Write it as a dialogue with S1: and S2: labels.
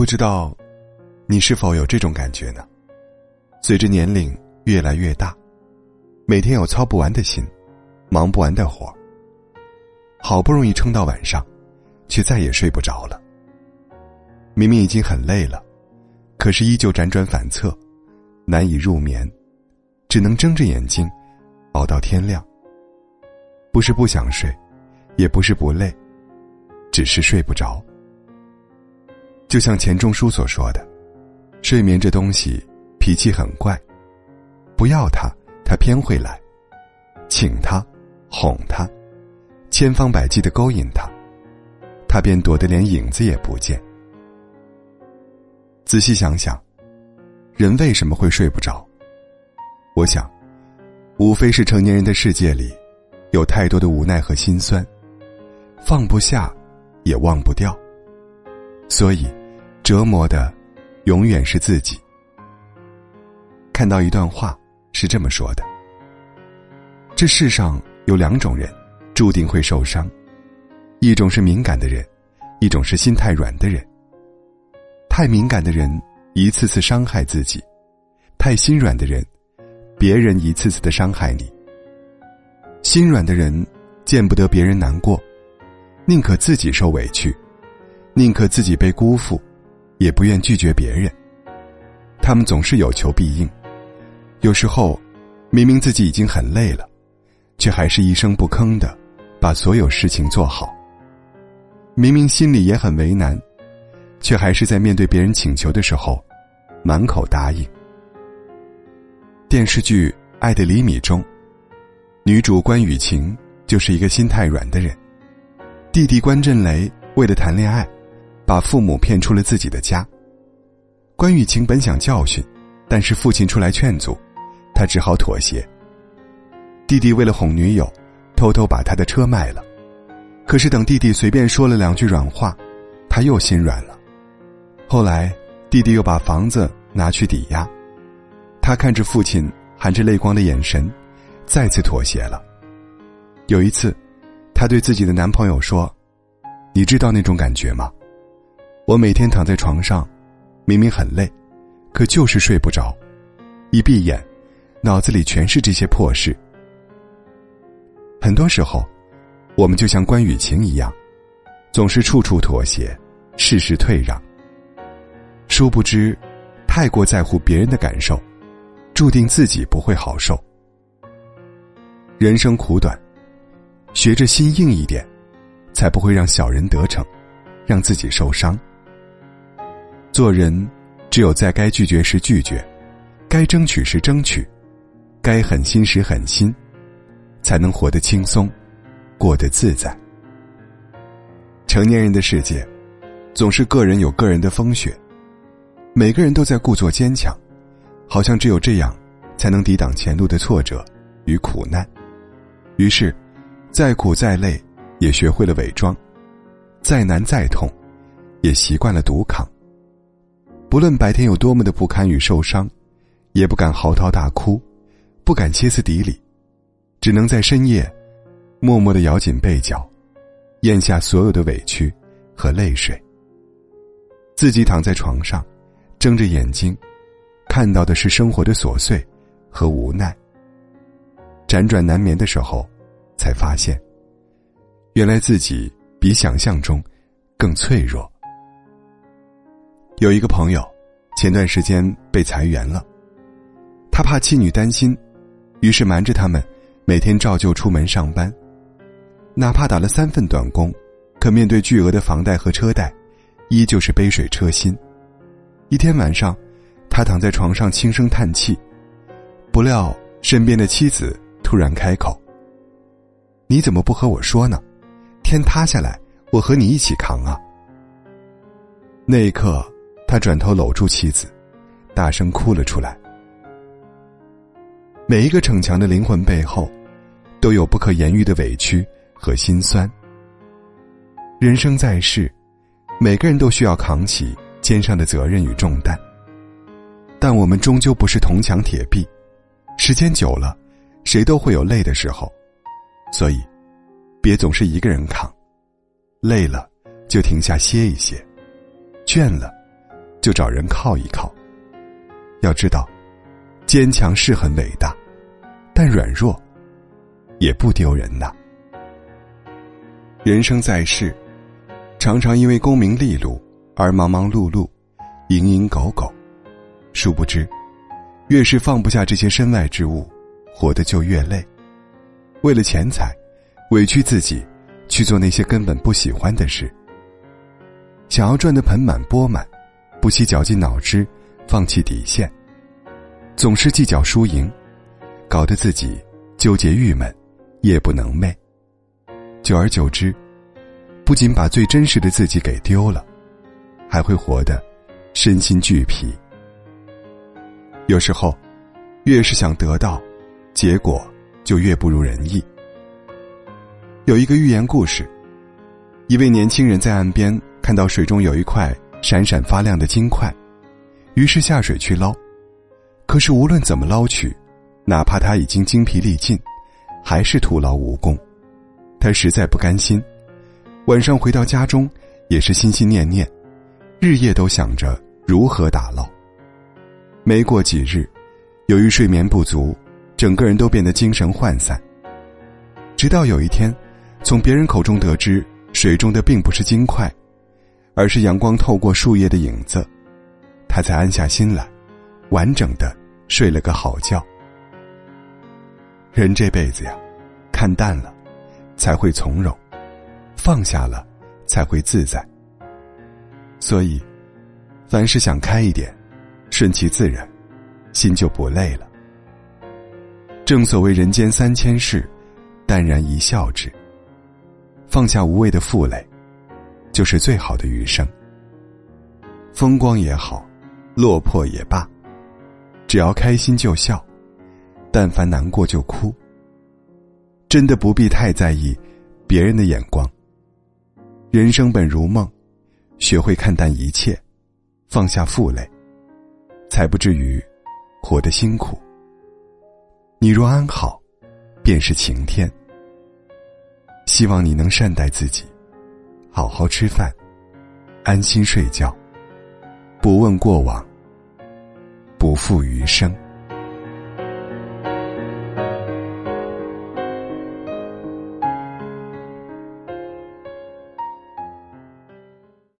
S1: 不知道，你是否有这种感觉呢？随着年龄越来越大，每天有操不完的心，忙不完的活好不容易撑到晚上，却再也睡不着了。明明已经很累了，可是依旧辗转反侧，难以入眠，只能睁着眼睛，熬到天亮。不是不想睡，也不是不累，只是睡不着。就像钱钟书所说的：“睡眠这东西脾气很怪，不要他，他偏会来；请他，哄他，千方百计的勾引他，他便躲得连影子也不见。”仔细想想，人为什么会睡不着？我想，无非是成年人的世界里，有太多的无奈和心酸，放不下，也忘不掉，所以。折磨的，永远是自己。看到一段话是这么说的：这世上有两种人，注定会受伤，一种是敏感的人，一种是心太软的人。太敏感的人一次次伤害自己，太心软的人，别人一次次的伤害你。心软的人见不得别人难过，宁可自己受委屈，宁可自己被辜负。也不愿拒绝别人，他们总是有求必应。有时候，明明自己已经很累了，却还是一声不吭的把所有事情做好。明明心里也很为难，却还是在面对别人请求的时候，满口答应。电视剧《爱的厘米》中，女主关雨晴就是一个心太软的人。弟弟关震雷为了谈恋爱。把父母骗出了自己的家。关雨晴本想教训，但是父亲出来劝阻，他只好妥协。弟弟为了哄女友，偷偷把他的车卖了。可是等弟弟随便说了两句软话，他又心软了。后来弟弟又把房子拿去抵押，他看着父亲含着泪光的眼神，再次妥协了。有一次，她对自己的男朋友说：“你知道那种感觉吗？”我每天躺在床上，明明很累，可就是睡不着。一闭眼，脑子里全是这些破事。很多时候，我们就像关雨晴一样，总是处处妥协，事事退让。殊不知，太过在乎别人的感受，注定自己不会好受。人生苦短，学着心硬一点，才不会让小人得逞，让自己受伤。做人，只有在该拒绝时拒绝，该争取时争取，该狠心时狠心，才能活得轻松，过得自在。成年人的世界，总是个人有个人的风雪，每个人都在故作坚强，好像只有这样，才能抵挡前路的挫折与苦难。于是，再苦再累，也学会了伪装；再难再痛，也习惯了独扛。不论白天有多么的不堪与受伤，也不敢嚎啕大哭，不敢歇斯底里，只能在深夜，默默的咬紧被角，咽下所有的委屈和泪水。自己躺在床上，睁着眼睛，看到的是生活的琐碎和无奈。辗转难眠的时候，才发现，原来自己比想象中更脆弱。有一个朋友，前段时间被裁员了，他怕妻女担心，于是瞒着他们，每天照旧出门上班，哪怕打了三份短工，可面对巨额的房贷和车贷，依旧是杯水车薪。一天晚上，他躺在床上轻声叹气，不料身边的妻子突然开口：“你怎么不和我说呢？天塌下来，我和你一起扛啊！”那一刻。他转头搂住妻子，大声哭了出来。每一个逞强的灵魂背后，都有不可言喻的委屈和心酸。人生在世，每个人都需要扛起肩上的责任与重担。但我们终究不是铜墙铁壁，时间久了，谁都会有累的时候。所以，别总是一个人扛，累了就停下歇一歇，倦了。就找人靠一靠。要知道，坚强是很伟大，但软弱也不丢人呐。人生在世，常常因为功名利禄而忙忙碌碌、蝇营狗苟，殊不知，越是放不下这些身外之物，活得就越累。为了钱财，委屈自己去做那些根本不喜欢的事。想要赚得盆满钵满，不惜绞尽脑汁，放弃底线，总是计较输赢，搞得自己纠结郁闷，夜不能寐。久而久之，不仅把最真实的自己给丢了，还会活得身心俱疲。有时候，越是想得到，结果就越不如人意。有一个寓言故事，一位年轻人在岸边看到水中有一块闪闪发亮的金块，于是下水去捞。可是无论怎么捞取，哪怕他已经精疲力尽，还是徒劳无功。他实在不甘心，晚上回到家中，也是心心念念，日夜都想着如何打捞。没过几日，由于睡眠不足，整个人都变得精神涣散。直到有一天，从别人口中得知水中的并不是金块，而是阳光透过树叶的影子，他才安下心来，完整的睡了个好觉。人这辈子呀，看淡了。才会从容，放下了，才会自在。所以，凡事想开一点，顺其自然，心就不累了。正所谓人间三千事，淡然一笑之。放下无谓的负累，就是最好的余生。风光也好，落魄也罢，只要开心就笑，但凡难过就哭。真的不必太在意别人的眼光。人生本如梦，学会看淡一切，放下负累，才不至于活得辛苦。你若安好，便是晴天。希望你能善待自己，好好吃饭，安心睡觉，不问过往，不负余生。